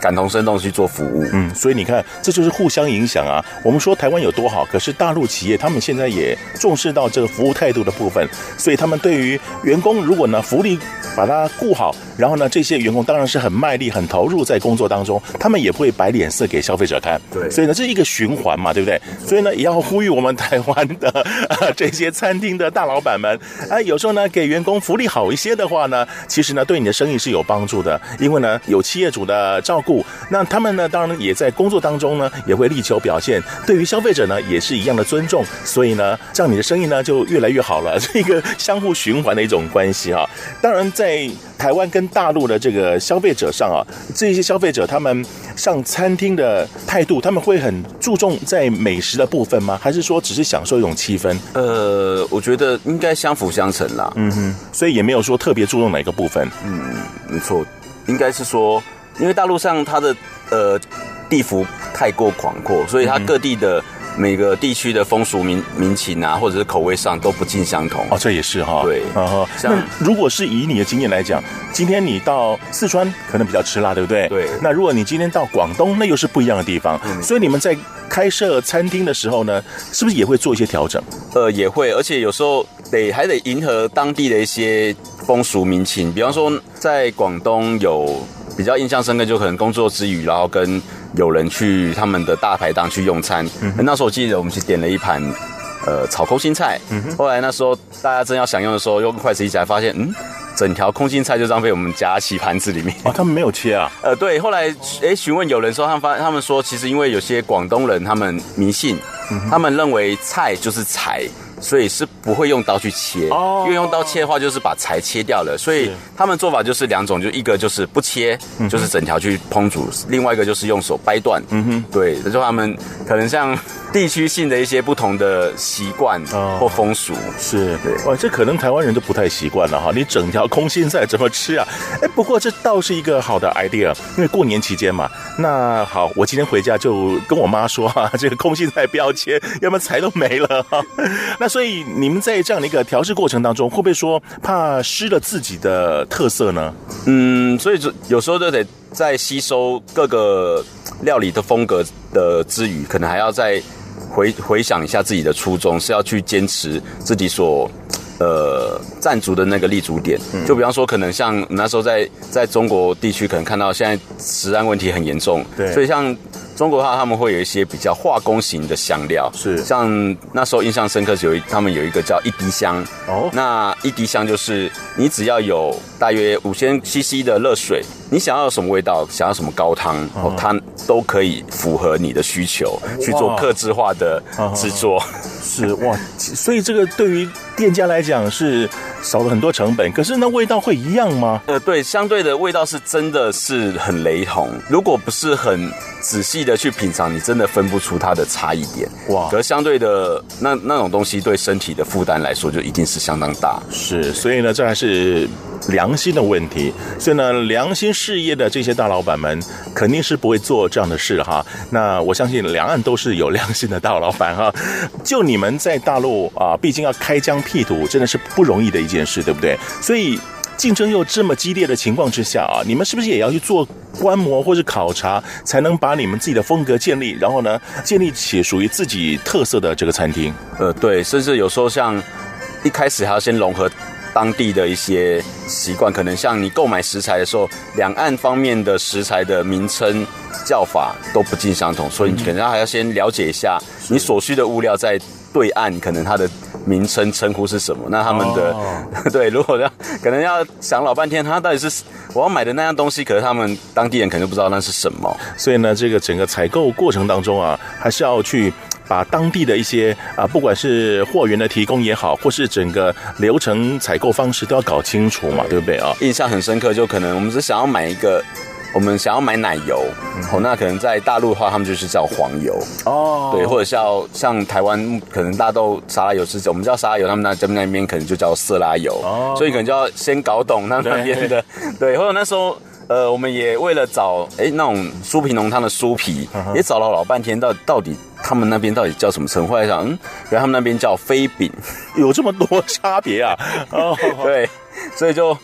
感同身受去做服务，嗯，所以你看，这就是互相影响啊。我们说台湾有多好，可是大陆企业他们现在也重视到这个服务态度的部分，所以他们对于员工，如果呢福利把它顾好，然后呢这些员工当然是很卖力、很投入在工作当中，他们也不会摆脸色给消费者看。对，所以呢这是一个循环嘛，对不对？所以呢也要呼吁我们台湾的、啊、这些餐厅的大老板们哎，有时候呢给员工福利好一些的话呢，其实呢对你的生意是有帮助的，因为呢有企业主的照顾。那他们呢，当然也在工作当中呢，也会力求表现。对于消费者呢，也是一样的尊重。所以呢，这样你的生意呢就越来越好了，是 [LAUGHS] 一个相互循环的一种关系哈。当然，在台湾跟大陆的这个消费者上啊，这些消费者他们上餐厅的态度，他们会很注重在美食的部分吗？还是说只是享受一种气氛？呃，我觉得应该相辅相成啦。嗯哼，所以也没有说特别注重哪个部分。嗯，没错，应该是说。因为大陆上它的呃地幅太过广阔，所以它各地的。每个地区的风俗民民情啊，或者是口味上都不尽相同哦，这也是哈。对，啊，那如果是以你的经验来讲，今天你到四川可能比较吃辣，对不对？对。那如果你今天到广东，那又是不一样的地方。嗯。所以你们在开设餐厅的时候呢，是不是也会做一些调整？呃，也会，而且有时候得还得迎合当地的一些风俗民情。比方说，在广东有比较印象深刻，就可能工作之余，然后跟。有人去他们的大排档去用餐，嗯、那时候我记得我们去点了一盘，呃，炒空心菜。嗯、后来那时候大家正要享用的时候，用筷子一夹，发现，嗯，整条空心菜就这样被我们夹起盘子里面。哦，他们没有切啊？[LAUGHS] 呃，对。后来，哎，询问有人说，他们发，他们说，其实因为有些广东人他们迷信，嗯、他们认为菜就是财。所以是不会用刀去切，哦，因为用刀切的话就是把柴切掉了。所以他们做法就是两种，就一个就是不切，就是整条去烹煮；另外一个就是用手掰断。嗯哼，对，这就他们可能像地区性的一些不同的习惯或风俗。是，对，哇，这可能台湾人都不太习惯了哈。你整条空心菜怎么吃啊？哎，不过这倒是一个好的 idea，因为过年期间嘛。那好，我今天回家就跟我妈说哈，这个空心菜不要切，要不然柴都没了哈。[LAUGHS] 那。所以你们在这样的一个调制过程当中，会不会说怕失了自己的特色呢？嗯，所以就有时候就得在吸收各个料理的风格的之余，可能还要再回回想一下自己的初衷，是要去坚持自己所呃站足的那个立足点。就比方说，可能像那时候在在中国地区，可能看到现在食安问题很严重，对，所以像。中国的话，他们会有一些比较化工型的香料，是。像那时候印象深刻，有一他们有一个叫一滴香。哦，那一滴香就是你只要有大约五千 CC 的热水，你想要什么味道，想要什么高汤哦，它都可以符合你的需求去做客制化的制作。是哇，所以这个对于店家来讲是少了很多成本，可是那味道会一样吗？呃，对，相对的味道是真的是很雷同，如果不是很。仔细的去品尝，你真的分不出它的差异点哇！可是相对的，那那种东西对身体的负担来说，就一定是相当大。是，所以呢，这还是良心的问题。所以呢，良心事业的这些大老板们，肯定是不会做这样的事哈。那我相信两岸都是有良心的大老板哈。就你们在大陆啊，毕竟要开疆辟土，真的是不容易的一件事，对不对？所以。竞争又这么激烈的情况之下啊，你们是不是也要去做观摩或是考察，才能把你们自己的风格建立，然后呢，建立起属于自己特色的这个餐厅？呃，对，甚至有时候像一开始还要先融合当地的一些习惯，可能像你购买食材的时候，两岸方面的食材的名称叫法都不尽相同，所以你可能还要先了解一下你所需的物料在对岸可能它的。名称称呼是什么？那他们的、oh. [LAUGHS] 对，如果要可能要想老半天，他到底是我要买的那样东西，可是他们当地人可能不知道那是什么。所以呢，这个整个采购过程当中啊，还是要去把当地的一些啊，不管是货源的提供也好，或是整个流程采购方式都要搞清楚嘛，对，对不对啊？印象很深刻，就可能我们只想要买一个。我们想要买奶油，哦，那可能在大陆的话，他们就是叫黄油。哦，对，或者叫像台湾，可能大豆沙拉油是，我们叫沙拉油，他们那这边那边可能就叫色拉油哦，所以可能就要先搞懂那那边的，[LAUGHS] 对，或者那时候，呃，我们也为了找，哎，那种酥皮浓汤的酥皮，也找了老半天，到到底他们那边到底叫什么称呼？后来想，嗯，原来他们那边叫飞饼，有这么多差别啊？哦，[LAUGHS] 对，所以就。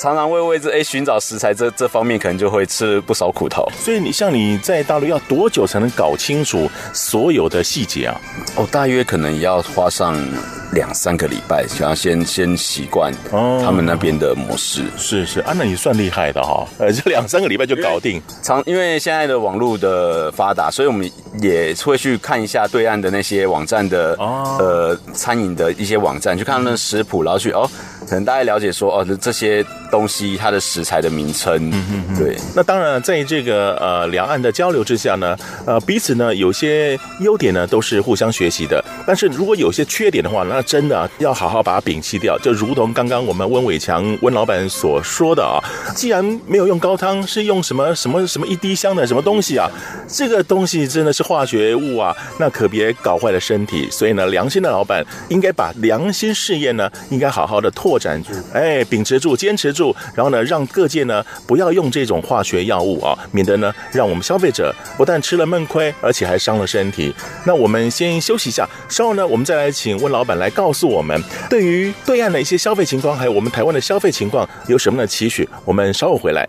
常常会为这哎寻找食材这这方面可能就会吃不少苦头，所以你像你在大陆要多久才能搞清楚所有的细节啊？哦，大约可能也要花上两三个礼拜，想要先先习惯他们那边的模式。哦、是是啊，那你算厉害的哈，呃，[LAUGHS] 这两三个礼拜就搞定。常因为现在的网络的发达，所以我们也会去看一下对岸的那些网站的、哦、呃餐饮的一些网站，去看他们食谱，然后去哦，可能大家了解说哦这些。东西它的食材的名称，嗯嗯嗯，对。那当然，在这个呃两岸的交流之下呢，呃彼此呢有些优点呢都是互相学习的。但是如果有些缺点的话，那真的啊要好好把它摒弃掉。就如同刚刚我们温伟强温老板所说的啊，既然没有用高汤，是用什么什么什么一滴香的什么东西啊？这个东西真的是化学物啊，那可别搞坏了身体。所以呢，良心的老板应该把良心事业呢，应该好好的拓展，哎，秉持住，坚持住，然后呢，让各界呢不要用这种化学药物啊，免得呢让我们消费者不但吃了闷亏，而且还伤了身体。那我们先休息一下，稍后呢，我们再来请温老板来告诉我们，对于对岸的一些消费情况，还有我们台湾的消费情况，有什么样的期许？我们稍后回来。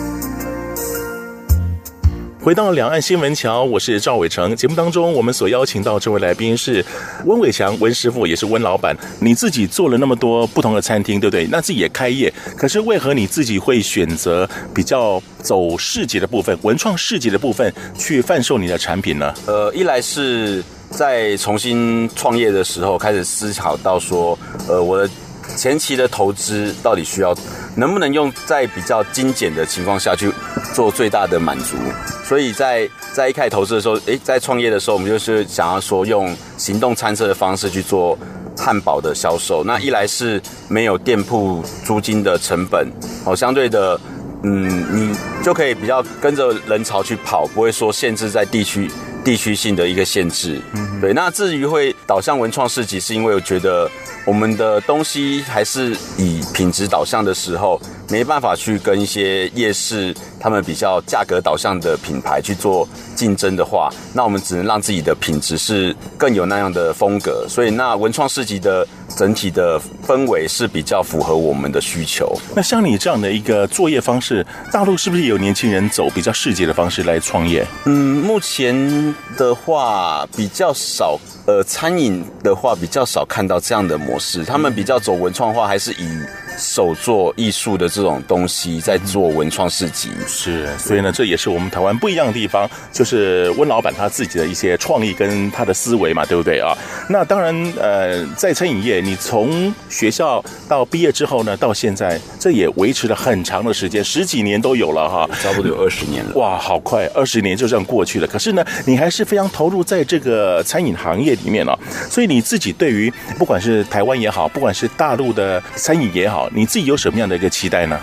回到两岸新闻桥，我是赵伟成。节目当中，我们所邀请到这位来宾是温伟强，温师傅，也是温老板。你自己做了那么多不同的餐厅，对不对？那自己也开业，可是为何你自己会选择比较走市集的部分，文创市集的部分去贩售你的产品呢？呃，一来是在重新创业的时候开始思考到说，呃，我的前期的投资到底需要能不能用在比较精简的情况下去做最大的满足。所以在在一开始投资的时候，诶，在创业的时候，我们就是想要说用行动餐车的方式去做汉堡的销售。那一来是没有店铺租金的成本，哦，相对的，嗯，你就可以比较跟着人潮去跑，不会说限制在地区地区性的一个限制。嗯，对。那至于会导向文创市集，是因为我觉得我们的东西还是以品质导向的时候，没办法去跟一些夜市。他们比较价格导向的品牌去做竞争的话，那我们只能让自己的品质是更有那样的风格。所以，那文创市集的整体的氛围是比较符合我们的需求。那像你这样的一个作业方式，大陆是不是有年轻人走比较市集的方式来创业？嗯，目前的话比较少。呃，餐饮的话比较少看到这样的模式，他们比较走文创化，还是以手作艺术的这种东西在做文创市集。是，所以呢，这也是我们台湾不一样的地方，就是温老板他自己的一些创意跟他的思维嘛，对不对啊？那当然，呃，在餐饮业，你从学校到毕业之后呢，到现在，这也维持了很长的时间，十几年都有了哈，差不多有二十年了。哇，好快，二十年就这样过去了。可是呢，你还是非常投入在这个餐饮行业。里面了，所以你自己对于不管是台湾也好，不管是大陆的餐饮也好，你自己有什么样的一个期待呢？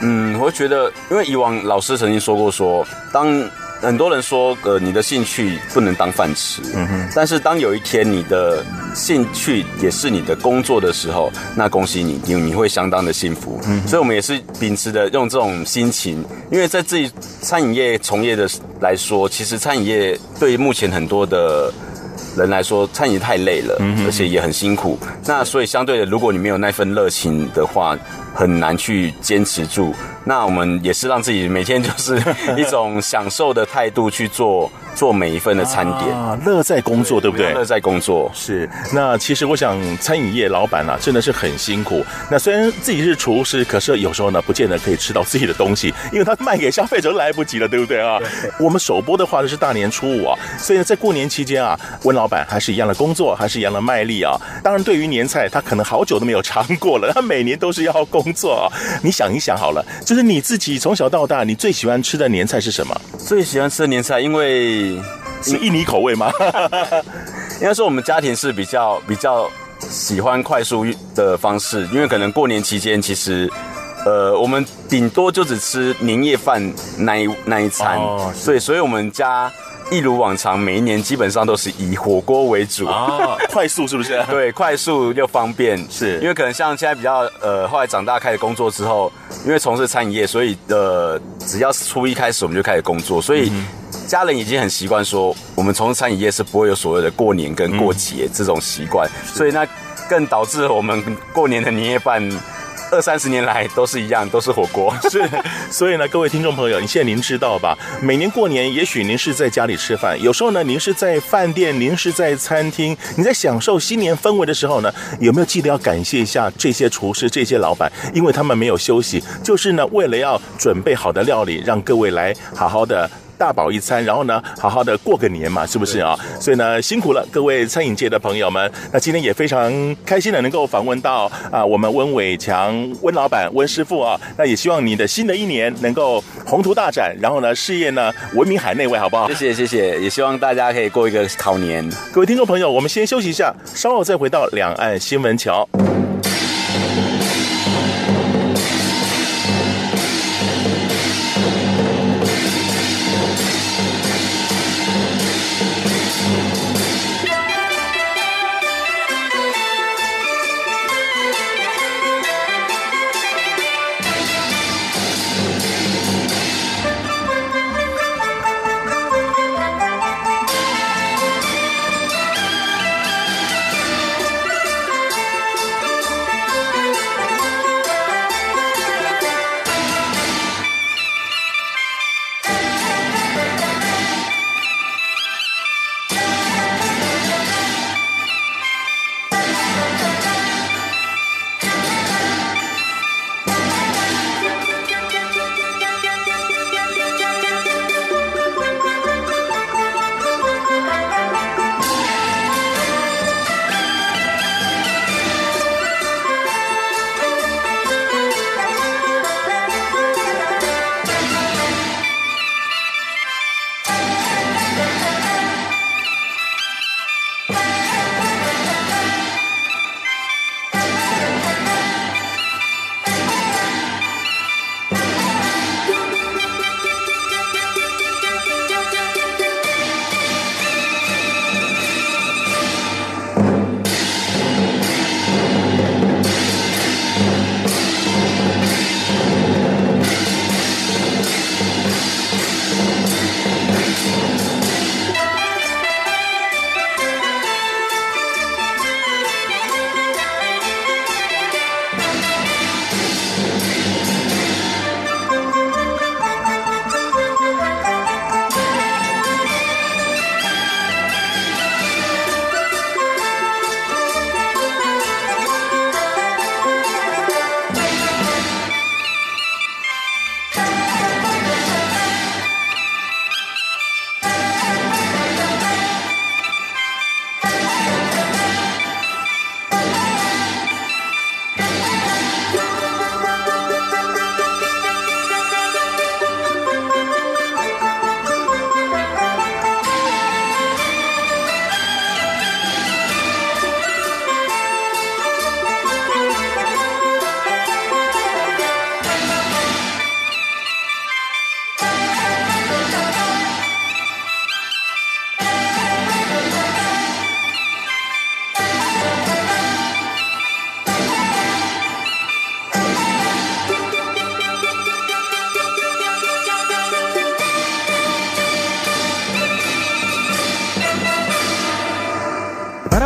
嗯，我觉得，因为以往老师曾经说过说，说当很多人说，呃，你的兴趣不能当饭吃，嗯哼，但是当有一天你的兴趣也是你的工作的时候，那恭喜你，你你会相当的幸福。嗯，所以我们也是秉持的用这种心情，因为在自己餐饮业从业的来说，其实餐饮业对于目前很多的。人来说，餐饮太累了，而且也很辛苦。那所以相对的，如果你没有那份热情的话，很难去坚持住。那我们也是让自己每天就是一种享受的态度去做做每一份的餐点啊，乐在工作，对，不对？乐在工作是。那其实我想，餐饮业老板啊，真的是很辛苦。那虽然自己是厨师，可是有时候呢，不见得可以吃到自己的东西，因为他卖给消费者来不及了，对不对啊？对我们首播的话呢是大年初五啊，所以在过年期间啊，温老板还是一样的工作，还是一样的卖力啊。当然，对于年菜，他可能好久都没有尝过了，他每年都是要工作啊。你想一想好了，就是你自己从小到大，你最喜欢吃的年菜是什么？最喜欢吃的年菜，因为。是印尼口味吗？[LAUGHS] 应该说我们家庭是比较比较喜欢快速的方式，因为可能过年期间其实，呃，我们顶多就只吃年夜饭那一那一餐，哦、所以所以我们家一如往常，每一年基本上都是以火锅为主。啊，哦、[LAUGHS] 快速是不是？[LAUGHS] 对，快速又方便，是。因为可能像现在比较呃，后来长大开始工作之后，因为从事餐饮业，所以呃，只要是初一开始我们就开始工作，所以。嗯家人已经很习惯说，我们从事餐饮业是不会有所谓的过年跟过节这种习惯，嗯、所以那更导致我们过年的年夜饭二三十年来都是一样，都是火锅。[LAUGHS] 是，所以呢，各位听众朋友，你现在您知道吧？每年过年，也许您是在家里吃饭，有时候呢，您是在饭店，您是在餐厅，你在享受新年氛围的时候呢，有没有记得要感谢一下这些厨师、这些老板，因为他们没有休息，就是呢，为了要准备好的料理，让各位来好好的。大饱一餐，然后呢，好好的过个年嘛，是不是啊？所以呢，辛苦了各位餐饮界的朋友们。那今天也非常开心的能够访问到啊，我们温伟强温老板温师傅啊。那也希望你的新的一年能够宏图大展，然后呢，事业呢闻名海内外，好不好？谢谢谢谢，也希望大家可以过一个好年。各位听众朋友，我们先休息一下，稍后再回到两岸新闻桥。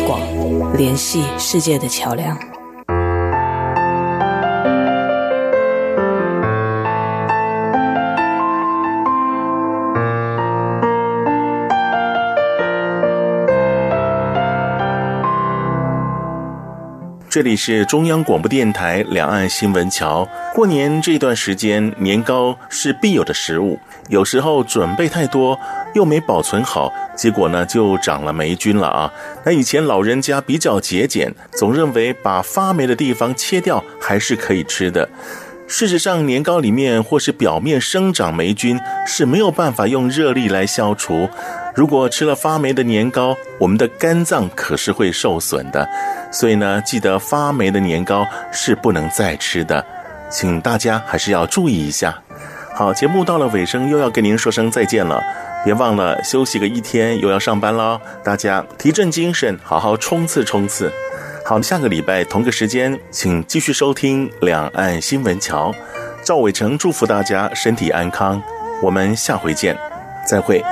广联系世界的桥梁。这里是中央广播电台两岸新闻桥。过年这段时间，年糕是必有的食物。有时候准备太多，又没保存好，结果呢就长了霉菌了啊。那以前老人家比较节俭，总认为把发霉的地方切掉还是可以吃的。事实上，年糕里面或是表面生长霉菌是没有办法用热力来消除。如果吃了发霉的年糕，我们的肝脏可是会受损的。所以呢，记得发霉的年糕是不能再吃的，请大家还是要注意一下。好，节目到了尾声，又要跟您说声再见了。别忘了休息个一天，又要上班喽。大家提振精神，好好冲刺冲刺。好，下个礼拜同个时间，请继续收听《两岸新闻桥》。赵伟成祝福大家身体安康，我们下回见，再会。